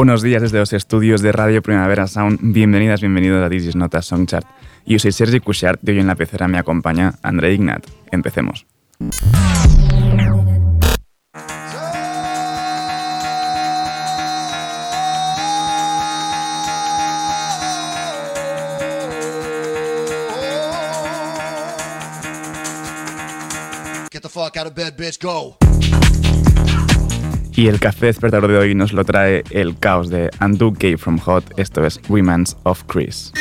Buenos días desde los estudios de Radio Primavera Sound. Bienvenidas, bienvenidos a This is Not a Song Chart. Yo soy Sergi Cushart y hoy en la pecera me acompaña André Ignat. Empecemos. Get the fuck out of bed, bitch. Go. Y el café despertador de hoy nos lo trae el caos de Undo Gay from Hot. Esto es Women's of Chris.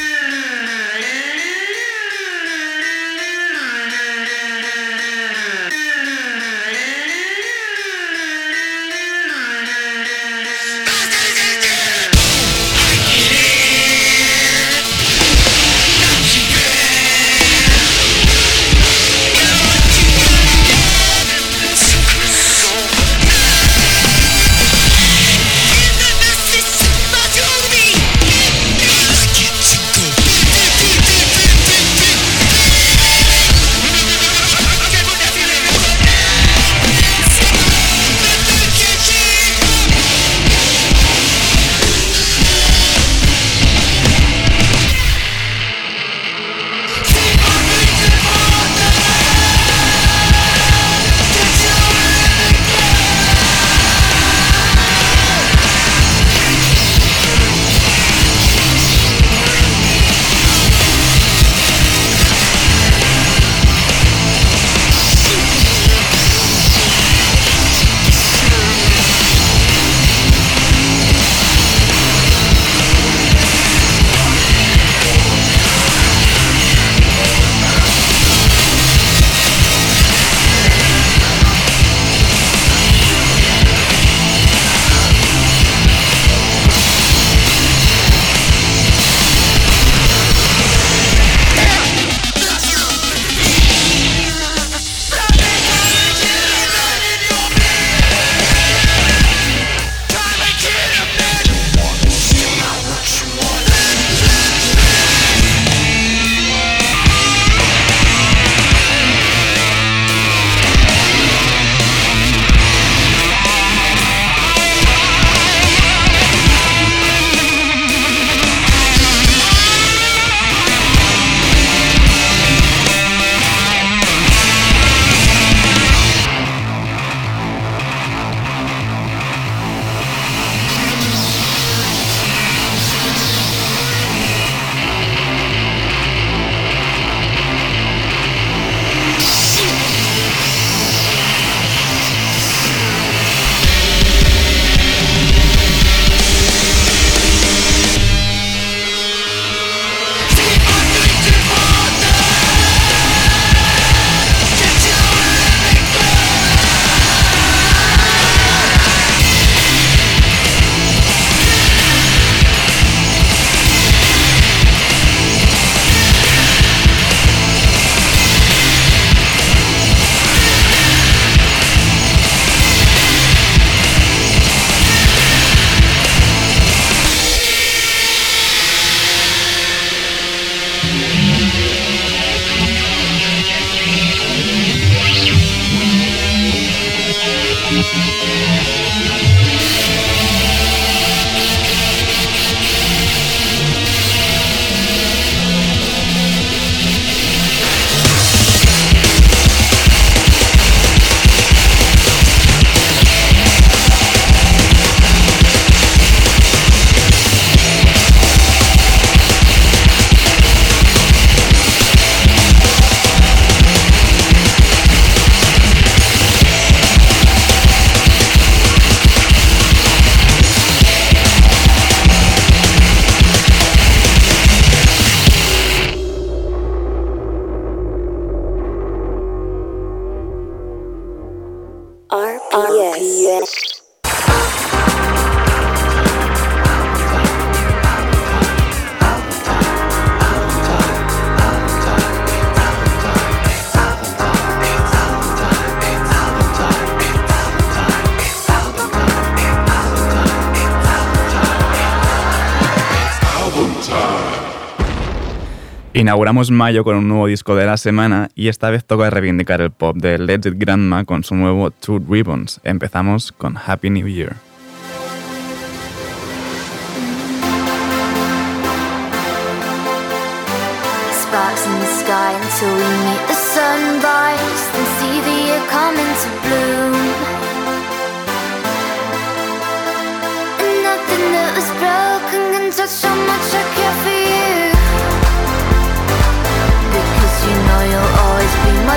Inauguramos mayo con un nuevo disco de la semana y esta vez toca reivindicar el pop de Legit Grandma con su nuevo Two Ribbons. Empezamos con Happy New Year.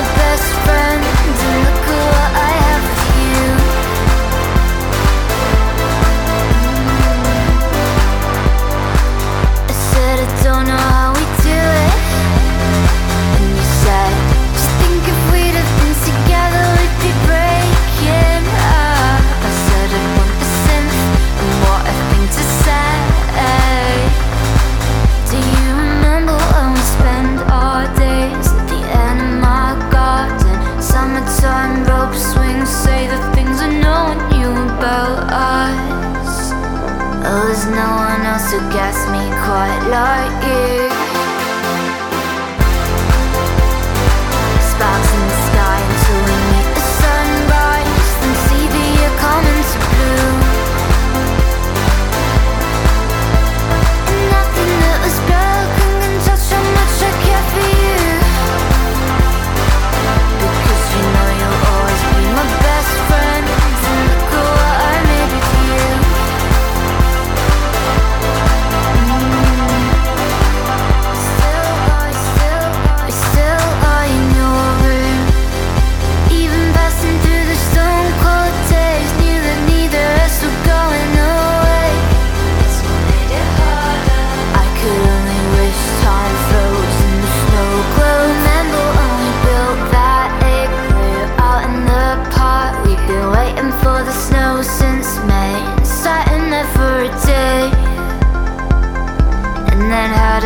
the light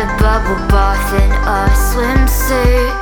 a bubble bath in a swimsuit.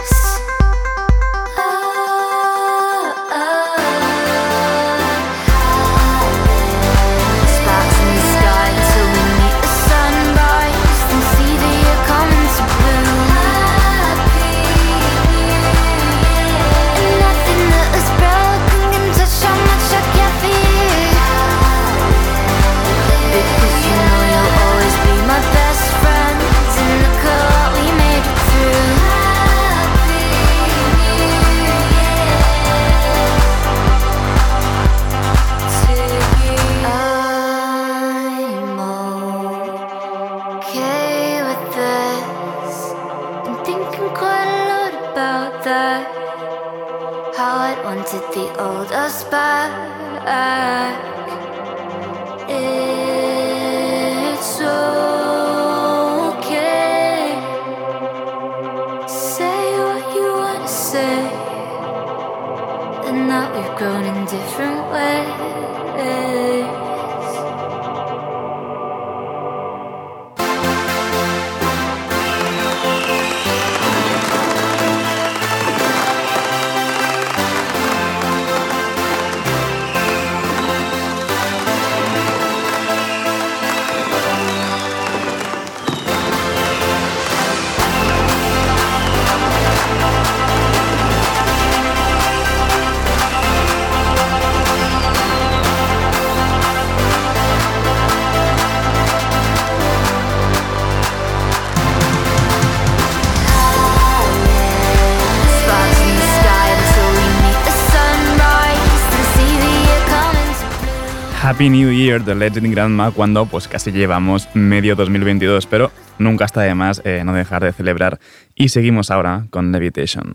Happy New Year de Legend Grandma cuando pues casi llevamos medio 2022, pero nunca está de más eh, no dejar de celebrar. Y seguimos ahora con Levitation.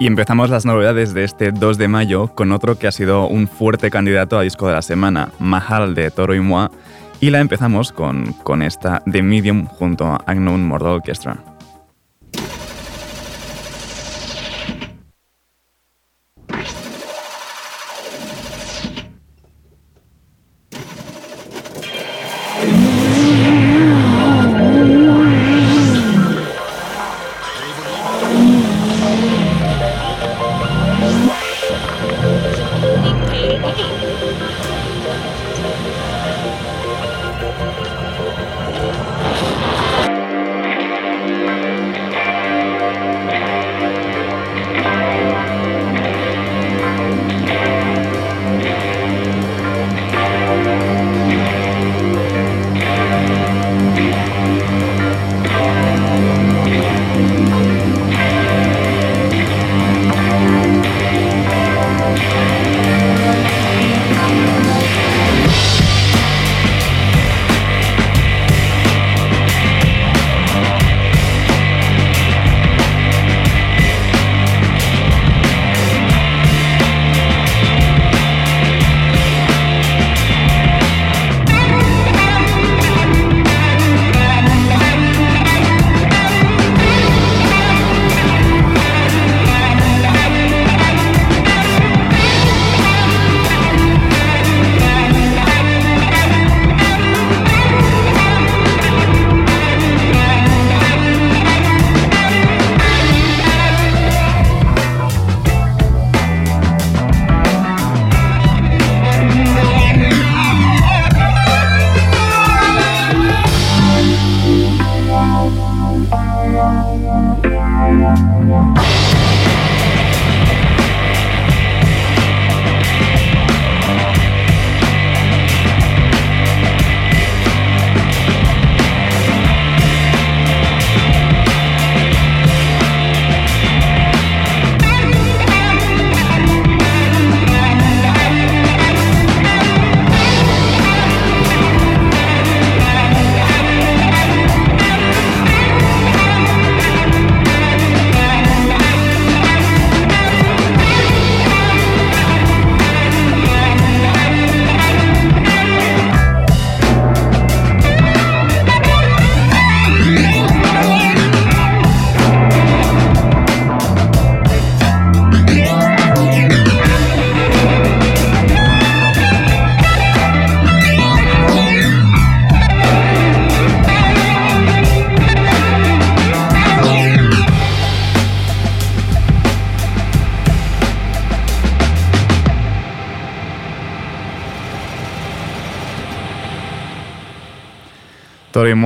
Y empezamos las novedades de este 2 de mayo con otro que ha sido un fuerte candidato a disco de la semana, Mahal de Toro y Moi, y la empezamos con, con esta The Medium junto a Agnon Mordor Orchestra.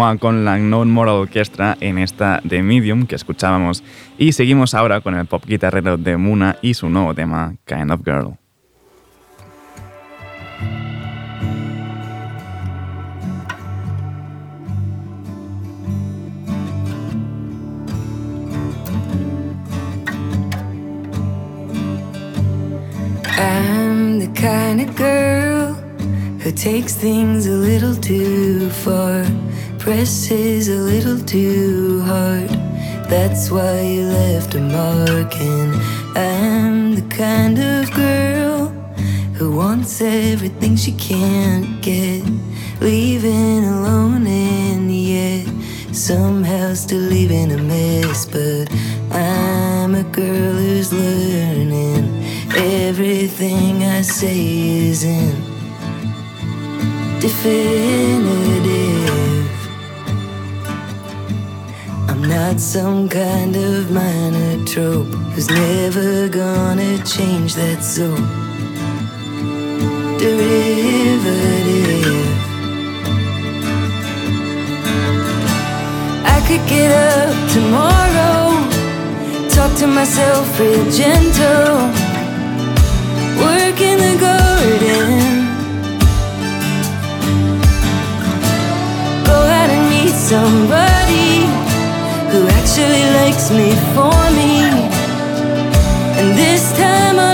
Con la Non Moral Orchestra en esta de Medium que escuchábamos. Y seguimos ahora con el pop guitarrero de Muna y su nuevo tema, Kind of Girl. I'm the kind of girl who takes things a little too far, presses a little too hard. That's why you left a mark, and I'm the kind of girl who wants everything she can't get, leaving alone and yet somehow still leaving a mess. But I'm a girl who's learning. Everything I say isn't definitive. Not some kind of minor trope who's never gonna change that so derivative. I could get up tomorrow, talk to myself real gentle, work in the garden. Go out and meet somebody actually likes me for me. And this time I'll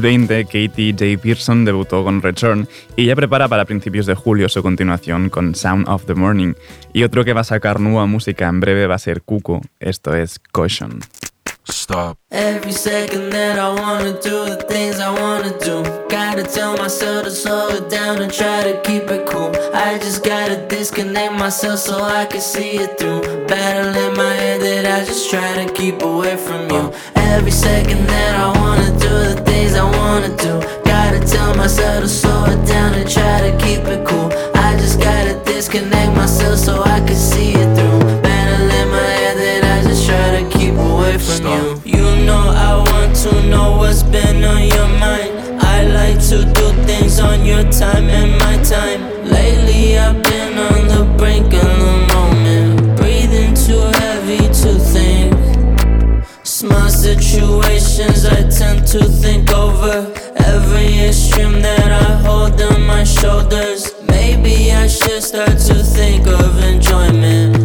2020, Katie J. Pearson debutó con Return y ya prepara para principios de julio su continuación con Sound of the Morning. Y otro que va a sacar nueva música en breve va a ser Cuco, esto es Caution. Stop. Every second that I wanna do the things I wanna do. Gotta tell myself to slow it down and try to keep it cool. I just gotta disconnect myself so I can see it through. Battle in my head that I just try to keep away from you. Every second that I wanna do the things I wanna do. Gotta tell myself to slow it down and try to keep it cool. I just gotta disconnect myself so I can see it through. Battle in my head that I just try to keep away from Stop. you. You know I want to know what's been on your mind. Your time and my time. Lately I've been on the brink of the moment. Breathing too heavy to think. Small situations I tend to think over. Every extreme that I hold on my shoulders. Maybe I should start to think of enjoyment.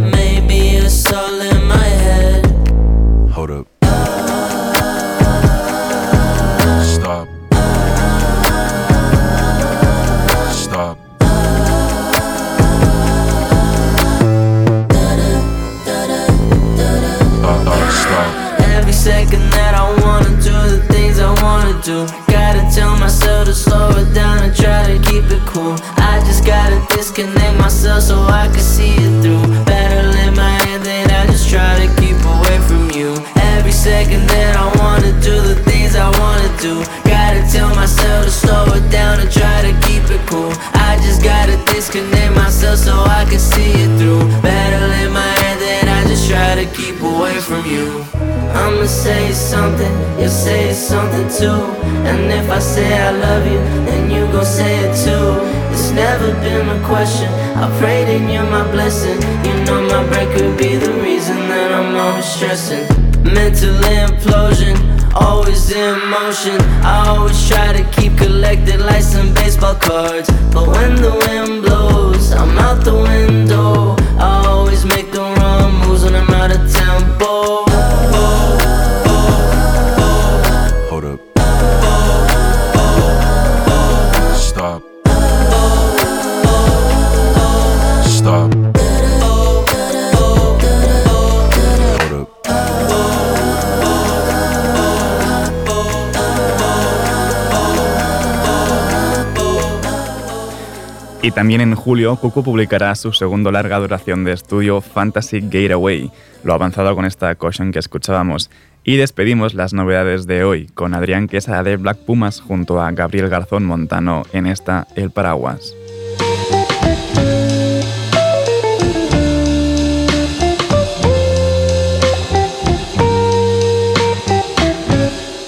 Question. I pray that you're my blessing. Y también en julio, Cuco publicará su segundo larga duración de estudio Fantasy Gateway, lo avanzado con esta caution que escuchábamos. Y despedimos las novedades de hoy con Adrián Quesada de Black Pumas junto a Gabriel Garzón Montano en esta El Paraguas.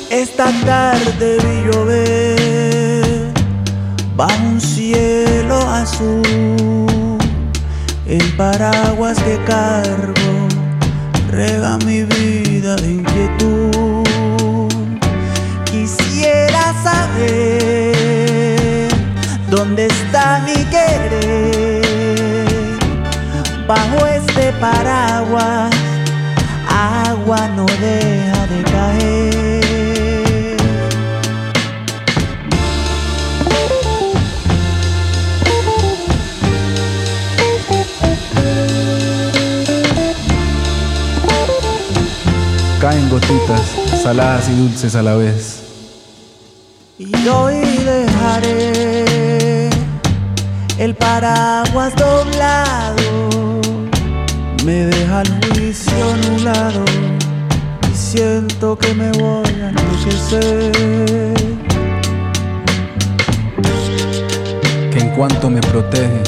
Esta tarde vi llover azul. El paraguas que cargo rega mi vida de inquietud. Quisiera saber dónde está mi querer bajo este paraguas. Agua no deja gotitas, saladas y dulces a la vez. Y hoy dejaré el paraguas doblado. Me deja el juicio nublado y siento que me voy a enloquecer. Que en cuanto me protege,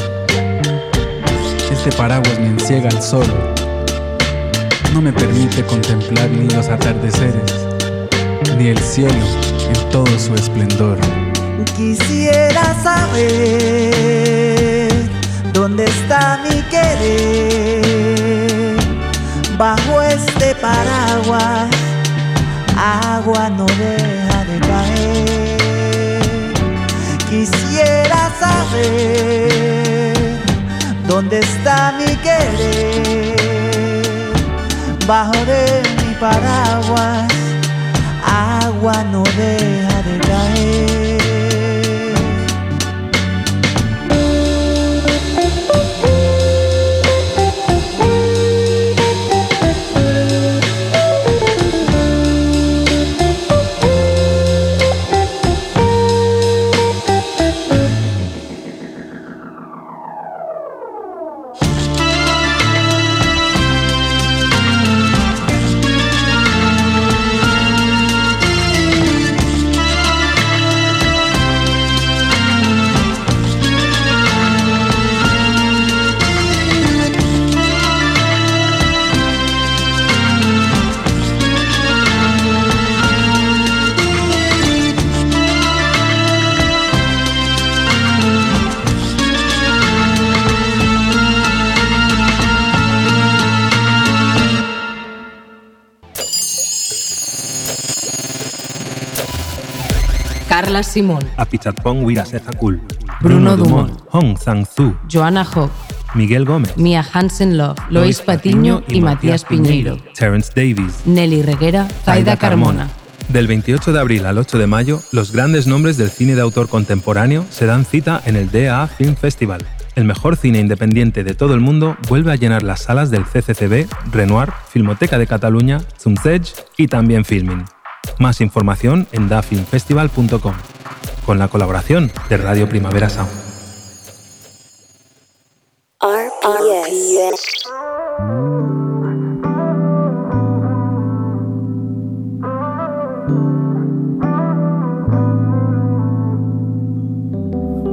este paraguas me enciega al sol. No me permite contemplar ni los atardeceres, ni el cielo en todo su esplendor. Quisiera saber dónde está mi querer bajo este paraguas. Agua no deja de caer. Quisiera saber dónde está mi querer bajo de mi paraguas. Agua no de Carla Simón, Apichatpong Wirasethakul, Bruno Dumont, Hong Zhang-Zu, Joana Hock, Miguel Gómez, Mia Hansen Love, Lois Patiño y Matías Piñeiro, Terence Davies. Nelly Reguera, Zaida Carmona. Del 28 de abril al 8 de mayo, los grandes nombres del cine de autor contemporáneo se dan cita en el DA Film Festival. El mejor cine independiente de todo el mundo vuelve a llenar las salas del CCCB, Renoir, Filmoteca de Cataluña, Zumzedge y también Filmin. Más información en dafilmfestival.com, con la colaboración de Radio Primavera Sound. RPS.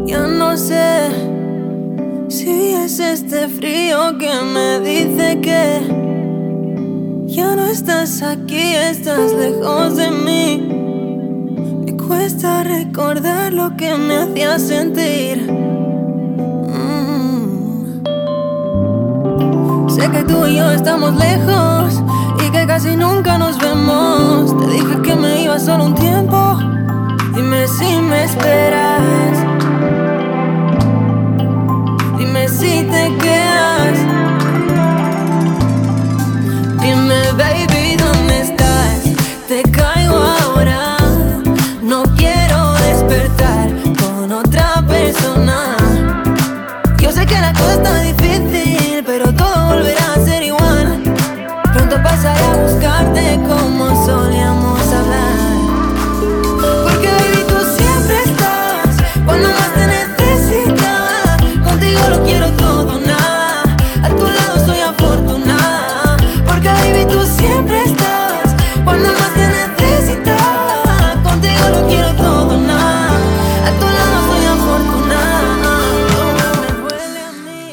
Ya no sé si es este frío que me dice que ya no estás aquí, estás lejos de mí. Me cuesta recordar lo que me hacía sentir. Mm. Sé que tú y yo estamos lejos y que casi nunca nos vemos. Te dije que me iba solo un tiempo. Dime si me esperas. Dime si te quedas.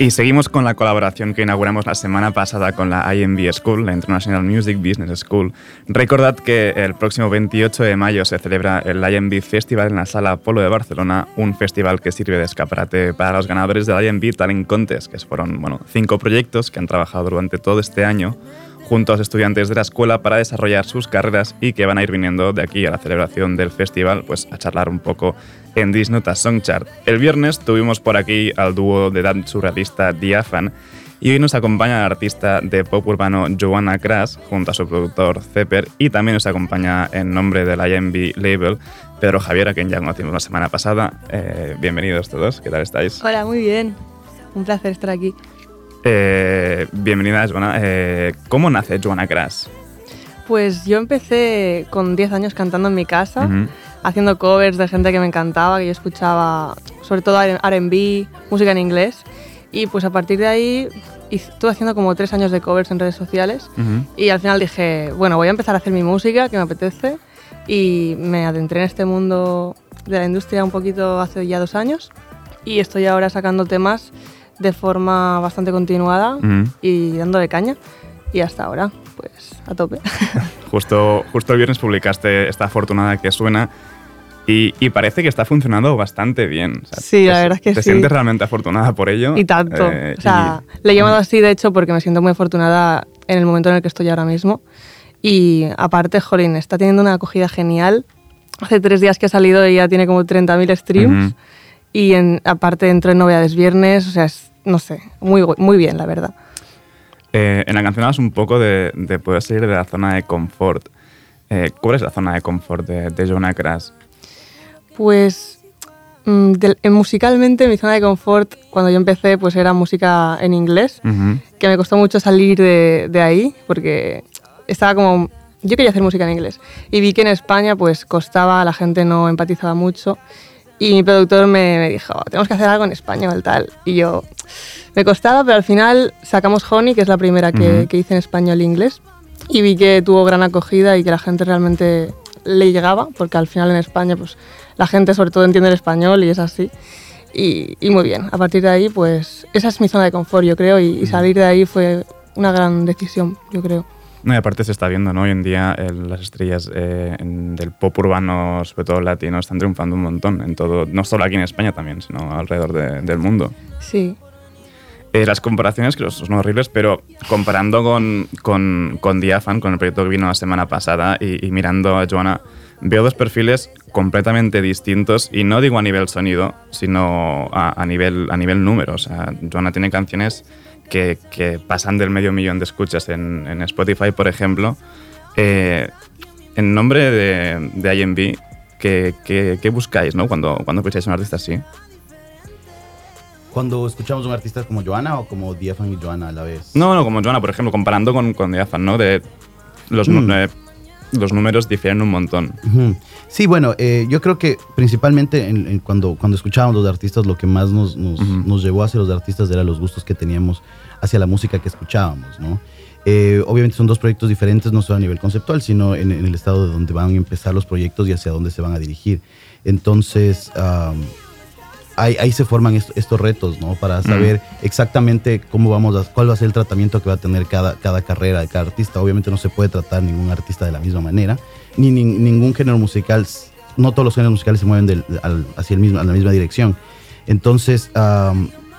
Y seguimos con la colaboración que inauguramos la semana pasada con la IMB School, la International Music Business School. Recordad que el próximo 28 de mayo se celebra el IMB Festival en la Sala Apolo de Barcelona, un festival que sirve de escaparate para los ganadores del IMB Talent Contest, que fueron bueno, cinco proyectos que han trabajado durante todo este año junto a los estudiantes de la escuela para desarrollar sus carreras y que van a ir viniendo de aquí a la celebración del festival pues a charlar un poco en Disnota Songchart. El viernes tuvimos por aquí al dúo de dance surrealista Diafan y hoy nos acompaña la artista de pop urbano Joanna Kras junto a su productor Zepper y también nos acompaña en nombre del IMB Label Pedro Javier, a quien ya conocimos la semana pasada. Eh, bienvenidos todos, ¿qué tal estáis? Hola, muy bien. Un placer estar aquí. Eh, bienvenida, Joana. Eh, ¿Cómo nace Joanna Kras? Pues yo empecé con 10 años cantando en mi casa. Haciendo covers de gente que me encantaba, que yo escuchaba sobre todo RB, música en inglés. Y pues a partir de ahí estuve haciendo como tres años de covers en redes sociales. Ujú. Y al final dije, bueno, voy a empezar a hacer mi música, que me apetece. Y me adentré en este mundo de la industria un poquito hace ya dos años. Y estoy ahora sacando temas de forma bastante continuada Ujú. y dándole caña. Y hasta ahora, pues a tope. Justo, justo el viernes publicaste esta afortunada que suena y, y parece que está funcionando bastante bien. O sea, Sí, la te- verdad es que te sí. sientes realmente afortunada por ello. Y tanto. Eh, o sea, le he llamado así, de hecho, porque me siento muy afortunada en el momento en el que estoy ahora mismo. Y aparte, Jolín, está teniendo una acogida genial. Hace tres días que ha salido y ya tiene como 30.000 streams. Y en, aparte entró en novedades viernes. O sea, es, no sé, muy, muy bien, la verdad. Eh, en la canción hablas un poco de, de poder salir de la zona de confort. Eh, ¿Cuál es la zona de confort de, de Jonah Kras? Pues mm, eh, musicalmente mi zona de confort cuando yo empecé pues era música en inglés, que me costó mucho salir de, de ahí porque estaba como... Yo quería hacer música en inglés y vi que en España pues costaba, la gente no empatizaba mucho y mi productor me, me dijo, tenemos que hacer algo en español, tal. Y yo, me costaba, pero al final sacamos Honey, que es la primera que, Ujú. que hice en español e inglés, y vi que tuvo gran acogida y que la gente realmente le llegaba, porque al final en España pues la gente sobre todo entiende el español y es así. Y, y muy bien, a partir de ahí pues esa es mi zona de confort, yo creo, y, y salir de ahí fue una gran decisión, yo creo. No, y aparte se está viendo, ¿no? Hoy en día el- las estrellas eh, en- del pop urbano, sobre todo latino, están triunfando un montón en todo, no solo aquí en España también, sino alrededor de- del mundo. Sí. Eh, las comparaciones creo que son horribles, pero comparando con, con, con Diaphan, con el proyecto que vino la semana pasada, y, y mirando a Joana, veo dos perfiles completamente distintos, y no digo a nivel sonido, sino a, a nivel, a nivel número. O sea, Joana tiene canciones que, que pasan del medio millón de escuchas en, en Spotify, por ejemplo. Eh, en nombre de, de IMB, ¿qué, qué, qué buscáis ¿no? cuando, cuando escucháis a un artista así? Cuando escuchamos a un artista como Joana o como Diaphan y Joana a la vez. No, no, como Joana, por ejemplo, comparando con, con Diaphan, ¿no? De los, Mm. eh, los números difieren un montón. Sí, bueno, eh, yo creo que principalmente en- en cuando, cuando escuchábamos los artistas, lo que más nos, nos, nos llevó hacia los artistas era los gustos que teníamos hacia la música que escuchábamos, ¿no? Eh, obviamente son dos proyectos diferentes, no solo a nivel conceptual, sino en, en el estado de donde van a empezar los proyectos y hacia dónde se van a dirigir. Entonces, am, ahí, ahí se forman est- estos retos, ¿no? Para saber exactamente cómo vamos a, cuál va a ser el tratamiento que va a tener cada, cada carrera de cada artista. Obviamente no se puede tratar ningún artista de la misma manera, ni, ni- ningún género musical, no todos los géneros musicales se mueven del- al- hacia el mismo, a la misma dirección. Entonces,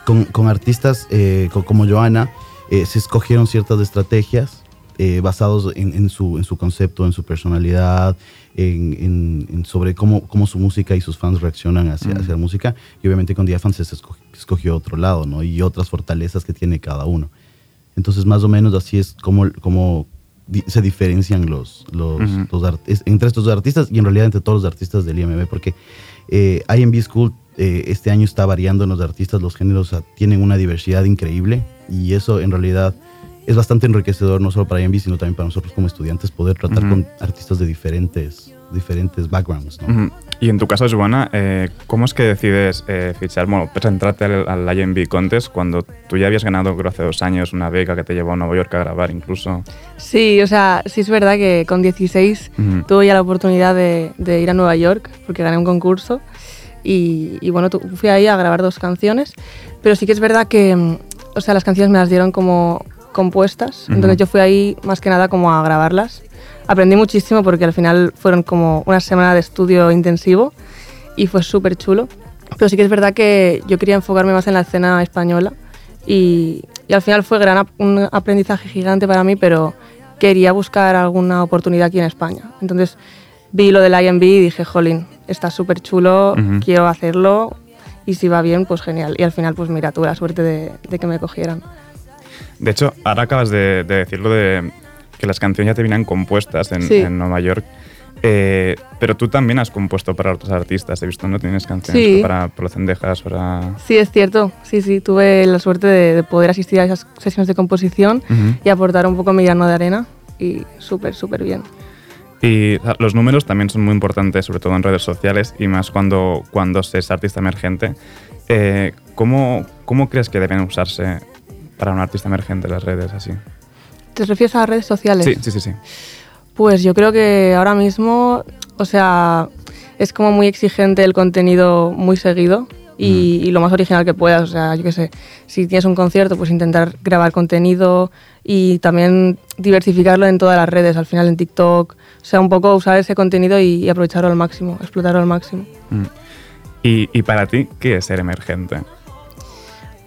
con, con artistas eh, co- como Joana, eh, se escogieron ciertas estrategias eh, basados en, en su, en su concepto, en su personalidad, en, en- en sobre cómo, cómo su música y sus fans reaccionan hacia, hacia la música. Y obviamente con Diaphan se esco- escogió otro lado, ¿no? Y otras fortalezas que tiene cada uno. Entonces, más o menos así es como, como di- se diferencian los, los, los art- es- entre estos dos artistas y en realidad entre todos los artistas del IMB, porque eh, IMB School eh, este año está variando en los artistas, los géneros o sea, tienen una diversidad increíble y eso en realidad es bastante enriquecedor, no solo para IMB, sino también para nosotros como estudiantes, poder tratar Ujú. con artistas de diferentes, diferentes backgrounds. ¿no? Ujú. Y en tu caso, Joana, eh, ¿cómo es que decides eh, fichar, bueno, presentarte al, al IMB Contest cuando tú ya habías ganado, creo, hace dos años una beca que te llevó a Nueva York a grabar incluso? Sí, o sea, sí es verdad que con 16 Ujú. tuve ya la oportunidad de, de ir a Nueva York porque gané un concurso y, y bueno, tu- fui ahí a grabar dos canciones, pero sí que es verdad que, mm, o sea, las canciones me las dieron como compuestas, entonces yo fui ahí más que nada como a grabarlas. Aprendí muchísimo porque al final fueron como una semana de estudio intensivo y fue súper chulo. Pero sí que es verdad que yo quería enfocarme más en la escena española y, y al final fue gran ap- un aprendizaje gigante para mí, pero quería buscar alguna oportunidad aquí en España. Entonces vi lo del IMB y dije, jolín, está súper chulo, quiero hacerlo y si va bien, pues genial. Y al final, pues mira, tuve la suerte de, de que me cogieran. De hecho, ahora acabas de, de decirlo de que las canciones ya te vienen compuestas en, Sí. en Nueva York. Eh, pero tú también has compuesto para otros artistas, he visto, ¿no? Tienes canciones Sí. para, para Los Cendejas, para... Sí, es cierto. Sí, sí, tuve la suerte de, de poder asistir a esas sesiones de composición y aportar un poco mi grano de arena y súper, súper bien. Y los números también son muy importantes, sobre todo en redes sociales y más cuando, cuando se es artista emergente. Eh, ¿cómo, ¿Cómo crees que deben usarse para un artista emergente las redes así? ¿Te refieres a las redes sociales? Sí, sí, sí, sí. Pues yo creo que ahora mismo, o sea, es como muy exigente el contenido muy seguido y, y lo más original que puedas. O sea, yo qué sé, si tienes un concierto, pues intentar grabar contenido y también diversificarlo en todas las redes, al final en TikTok. O sea, un poco usar ese contenido y, y aprovecharlo al máximo, explotarlo al máximo. Mm. Y, y para ti, ¿qué es ser emergente?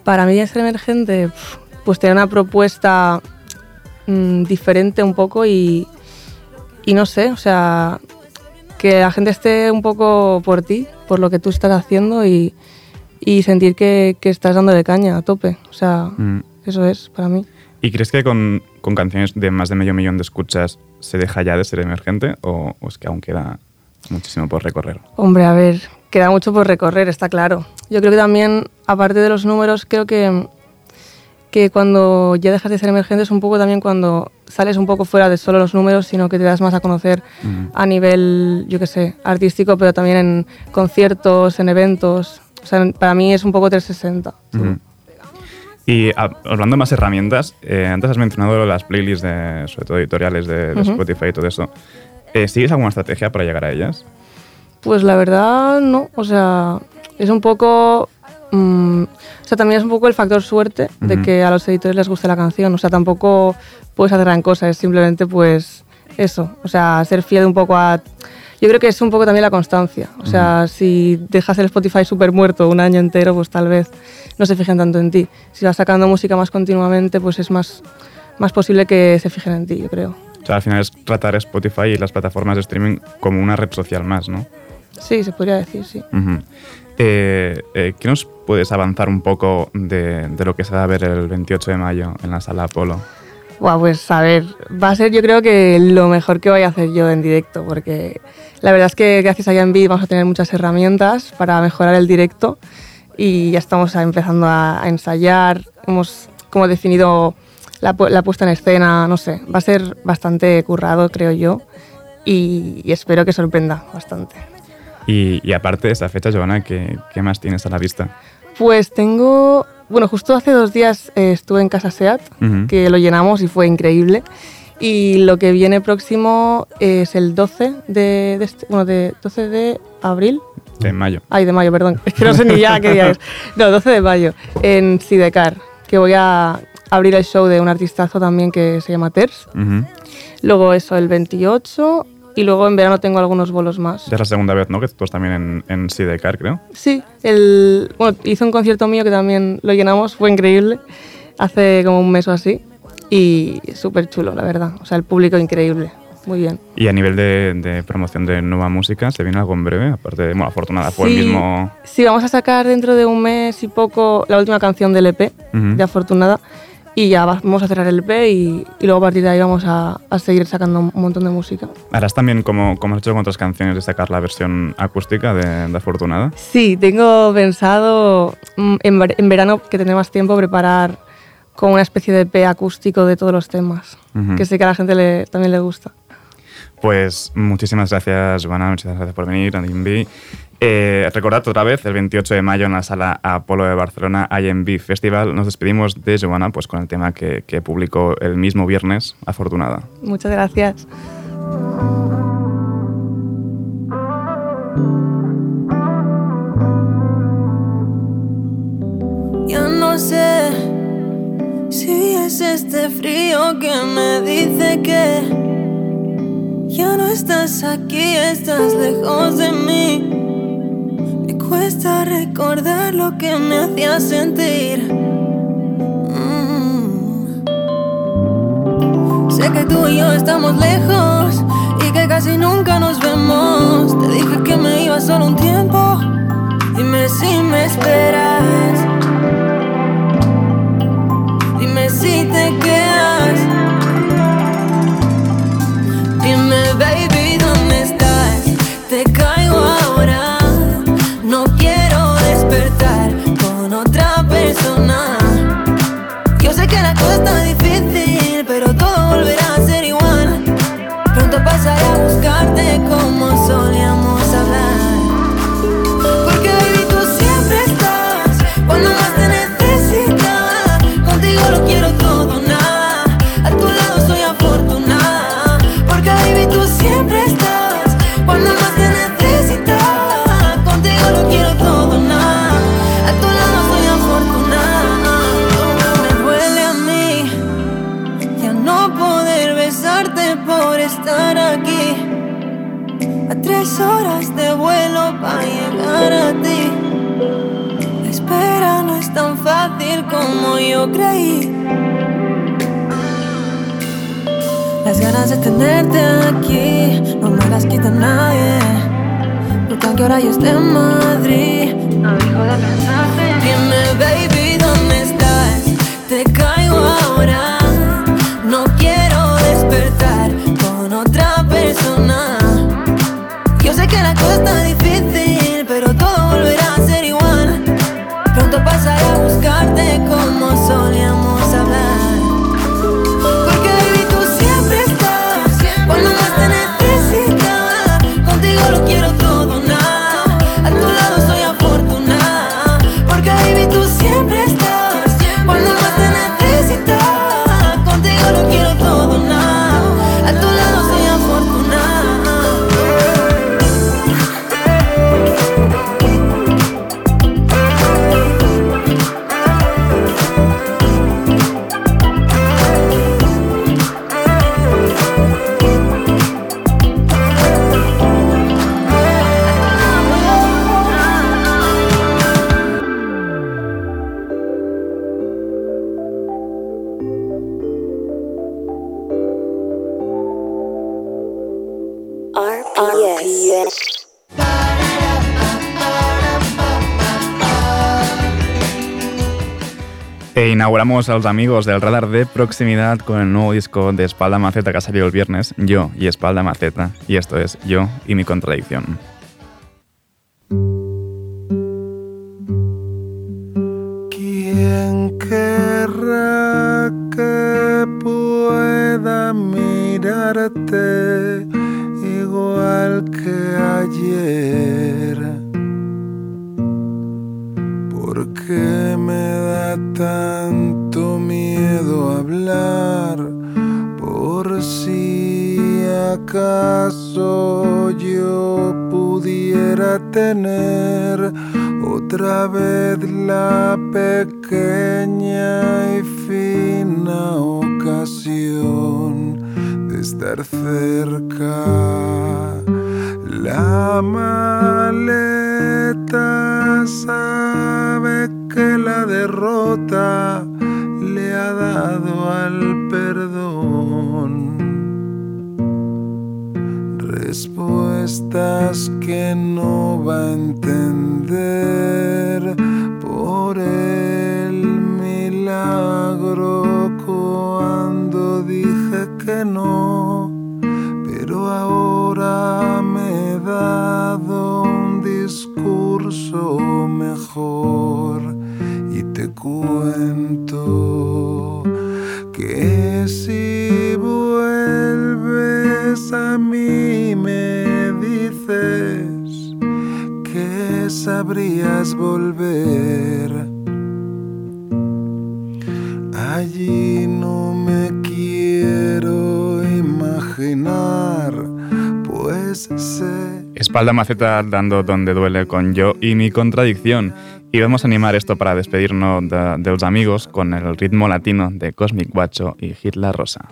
Para mí ser emergente, pf, pues tener una propuesta mm, diferente un poco y, y no sé, o sea, que la gente esté un poco por ti, por lo que tú estás haciendo y, y sentir que, que estás dándole caña a tope. O sea, Mm. eso es para mí. ¿Y crees que con, con canciones de más de medio millón de escuchas se deja ya de ser emergente o, o es que aún queda muchísimo por recorrer? Hombre, a ver, queda mucho por recorrer, está claro. Yo creo que también, aparte de los números, creo que, que cuando ya dejas de ser emergente es un poco también cuando sales un poco fuera de solo los números, sino que te das más a conocer a nivel, yo qué sé, artístico, pero también en conciertos, en eventos. O sea, para mí es un poco 360. Ujú. Y ah, hablando de más herramientas, eh, antes has mencionado las playlists, de, sobre todo editoriales de. Spotify y todo eso. Eh, ¿Sigues alguna estrategia para llegar a ellas? Pues la verdad, no. O sea, es un poco. Mm, o sea, también es un poco el factor suerte de Ujú. que a los editores les guste la canción. O sea, tampoco puedes hacer gran cosa, es simplemente, pues, eso. O sea, ser fiel un poco a. Yo creo que es un poco también la constancia. O sea, si dejas el Spotify súper muerto un año entero, pues tal vez no se fijen tanto en ti. Si vas sacando música más continuamente, pues es más, más posible que se fijen en ti, yo creo. O sea, al final es tratar Spotify y las plataformas de streaming como una red social más, ¿no? Sí, se podría decir, sí. Ujú. Eh, eh, ¿Qué nos puedes avanzar un poco de, lo que se va a ver el 28 de mayo en la sala Apolo? Buah, pues a ver, va a ser yo creo que lo mejor que voy a hacer yo en directo, porque la verdad es que gracias a Yanbi vamos a tener muchas herramientas para mejorar el directo y ya estamos empezando a, ensayar, hemos como definido la, pu- la puesta en escena, no sé, va a ser bastante currado creo yo y espero que sorprenda bastante. Y, y aparte de esa fecha, Giovanna, ¿qué, qué más tienes a la vista? Pues tengo, bueno, justo hace dos días eh, estuve en Casa Seat, Ujú. que lo llenamos y fue increíble. Y lo que viene próximo es el 12 de, de este- bueno, de 12 de abril. De mayo. Ay, de mayo, perdón. Es que no sé ni ya qué día es. No, 12 de mayo, en Sidecar, que voy a abrir el show de un artistazo también que se llama Ters. Ujú. Luego eso, el 28. Y luego en verano tengo algunos bolos más. Ya es la segunda vez, ¿no? Que tú estás también en, en Sidecar, creo. Sí, el, bueno, hice un concierto mío que también lo llenamos, fue increíble, hace como un mes o así, y súper chulo, la verdad. O sea, el público increíble, muy bien. Y a nivel de, de promoción de nueva música, ¿se viene algo en breve? Aparte de, bueno, Afortunada fue Sí. el mismo... Sí, vamos a sacar dentro de un mes y poco la última canción del EP, Ujú. de Afortunada, y ya va- vamos a cerrar el EP y, y luego a partir de ahí vamos a, a seguir sacando un montón de música. Harás también, como, como has hecho con otras canciones, de sacar la versión acústica de, de Afortunada. Sí, tengo pensado mm, en, ver- en verano, que tendré más tiempo, preparar como una especie de EP acústico de todos los temas, Ujú. que sé que a la gente le, también le gusta. Pues muchísimas gracias, Giovanna, muchas gracias por venir a IMB. Eh, recordad otra vez, el 28 de mayo en la sala Apolo de Barcelona, IMB Festival. Nos despedimos de Giovanna pues, con el tema que, que publicó el mismo viernes, Afortunada. Muchas gracias. Ya no sé si es este frío que me dice que ya no estás aquí, estás lejos de mí. Cuesta recordar lo que me hacía sentir. Mm. Sé que tú y yo estamos lejos y que casi nunca nos vemos. Te dije que me iba solo un tiempo. Dime si me esperas. De tenerte aquí no me las quita nadie. Porque aunque ahora yo esté en Madrid, no dejo de pensarte. Dime, baby, ¿dónde estás? Te caigo ahora. Inauguramos a los amigos del radar de proximidad con el nuevo disco de Espalda Maceta que ha salido el viernes, Yo y Espalda Maceta. Y esto es Yo y mi contradicción. ¿Quién querrá que pueda mirarte igual que ayer? ¿Por qué me da tanto miedo hablar? Por si acaso yo pudiera tener otra vez la pequeña y fina ocasión de estar cerca. La maleta sabe que la derrota le ha dado al perdón. Respuestas que no va a entender por el milagro cuando dije que no, pero ahora dado un discurso mejor y te cuento que si vuelves a mí me dices que sabrías volver. Allí no me quiero imaginar, pues sé Espalda Maceta dando donde duele con Yo y mi contradicción. Y vamos a animar esto para despedirnos de, de los amigos con el ritmo latino de Cosmic Guacho y Hitler Rosa.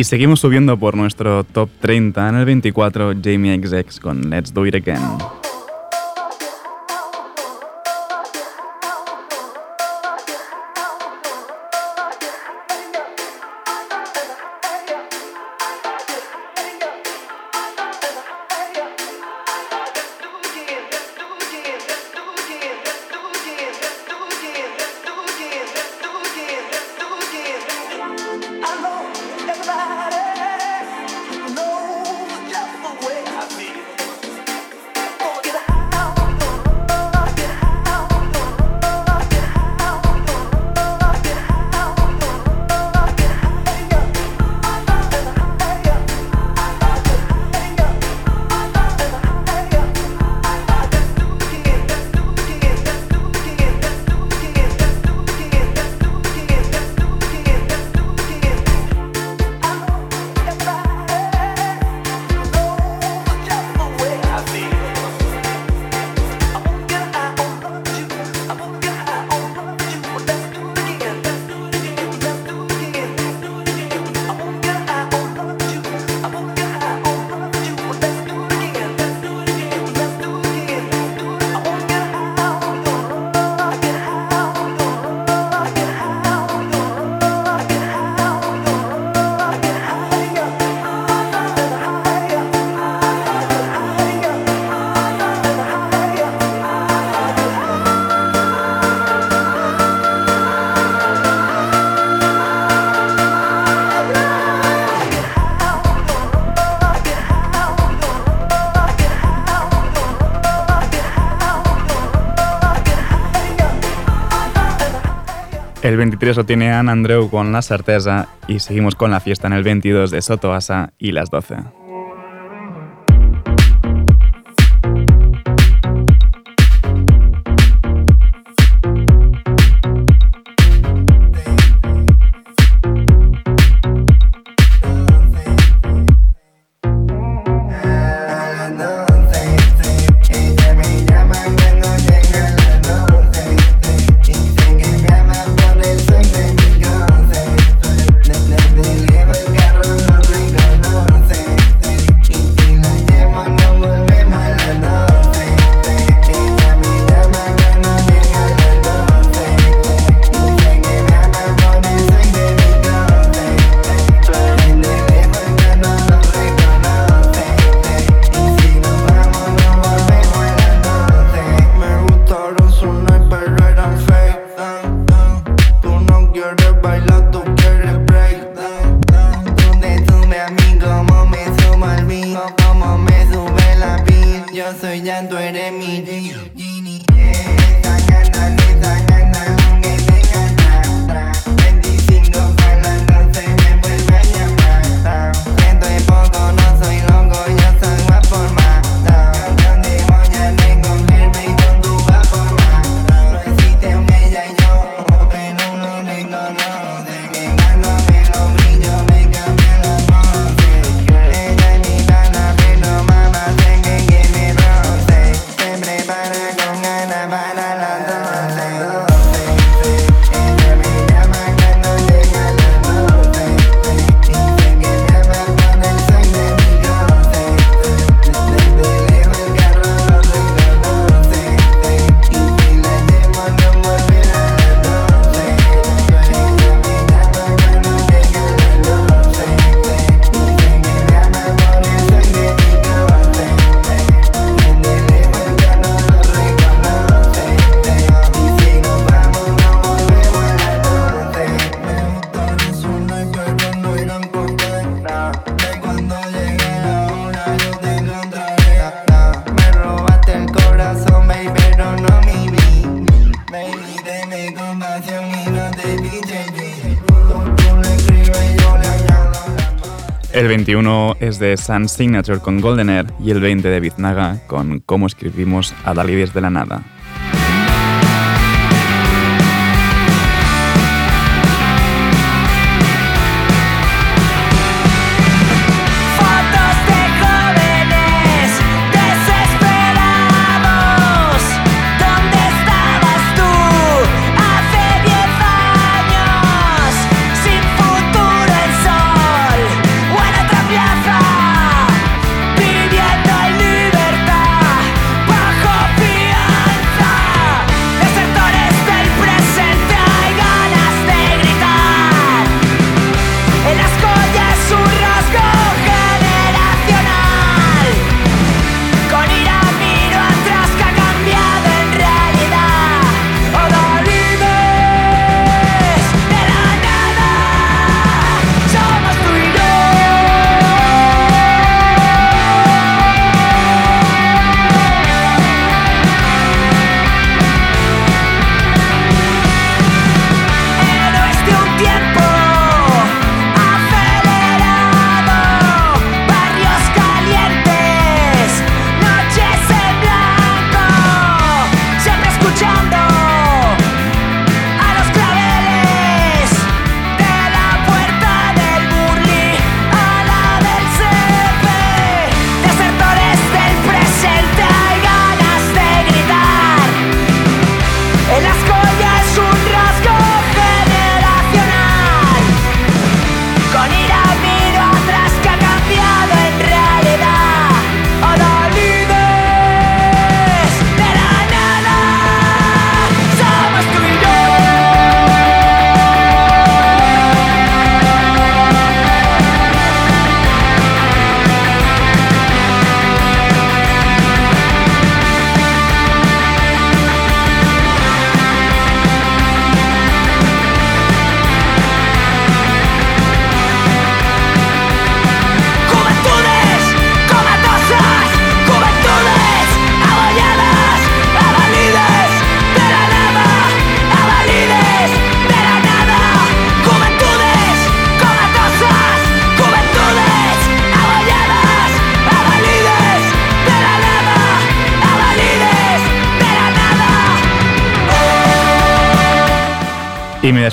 Y seguimos subiendo por nuestro top 30 en el 24 Jamie XX con Let's Do It Again. El 23 lo tiene Anne Andreu con La Certeza y seguimos con la fiesta en el 22 de Sotoasa y las 12. el 21 es de Sun Signature con Golden Air y el 20 de Biznaga con Cómo escribimos a Dalí desde la nada.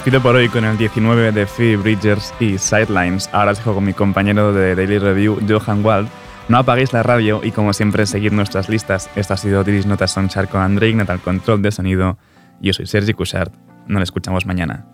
despido por hoy con el 19 de Phoebe Bridgers y Sidelines. Ahora os dejo con mi compañero de Daily Review, Johan Wald. No apaguéis la radio y, como siempre, seguid nuestras listas. Esto ha sido Diris Notas Sonchar con André Ignat al control de sonido. Yo soy Sergi Cushart. Nos escuchamos mañana.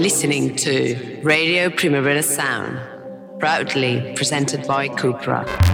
listening to Radio Primavera Sound, proudly presented by Cupra.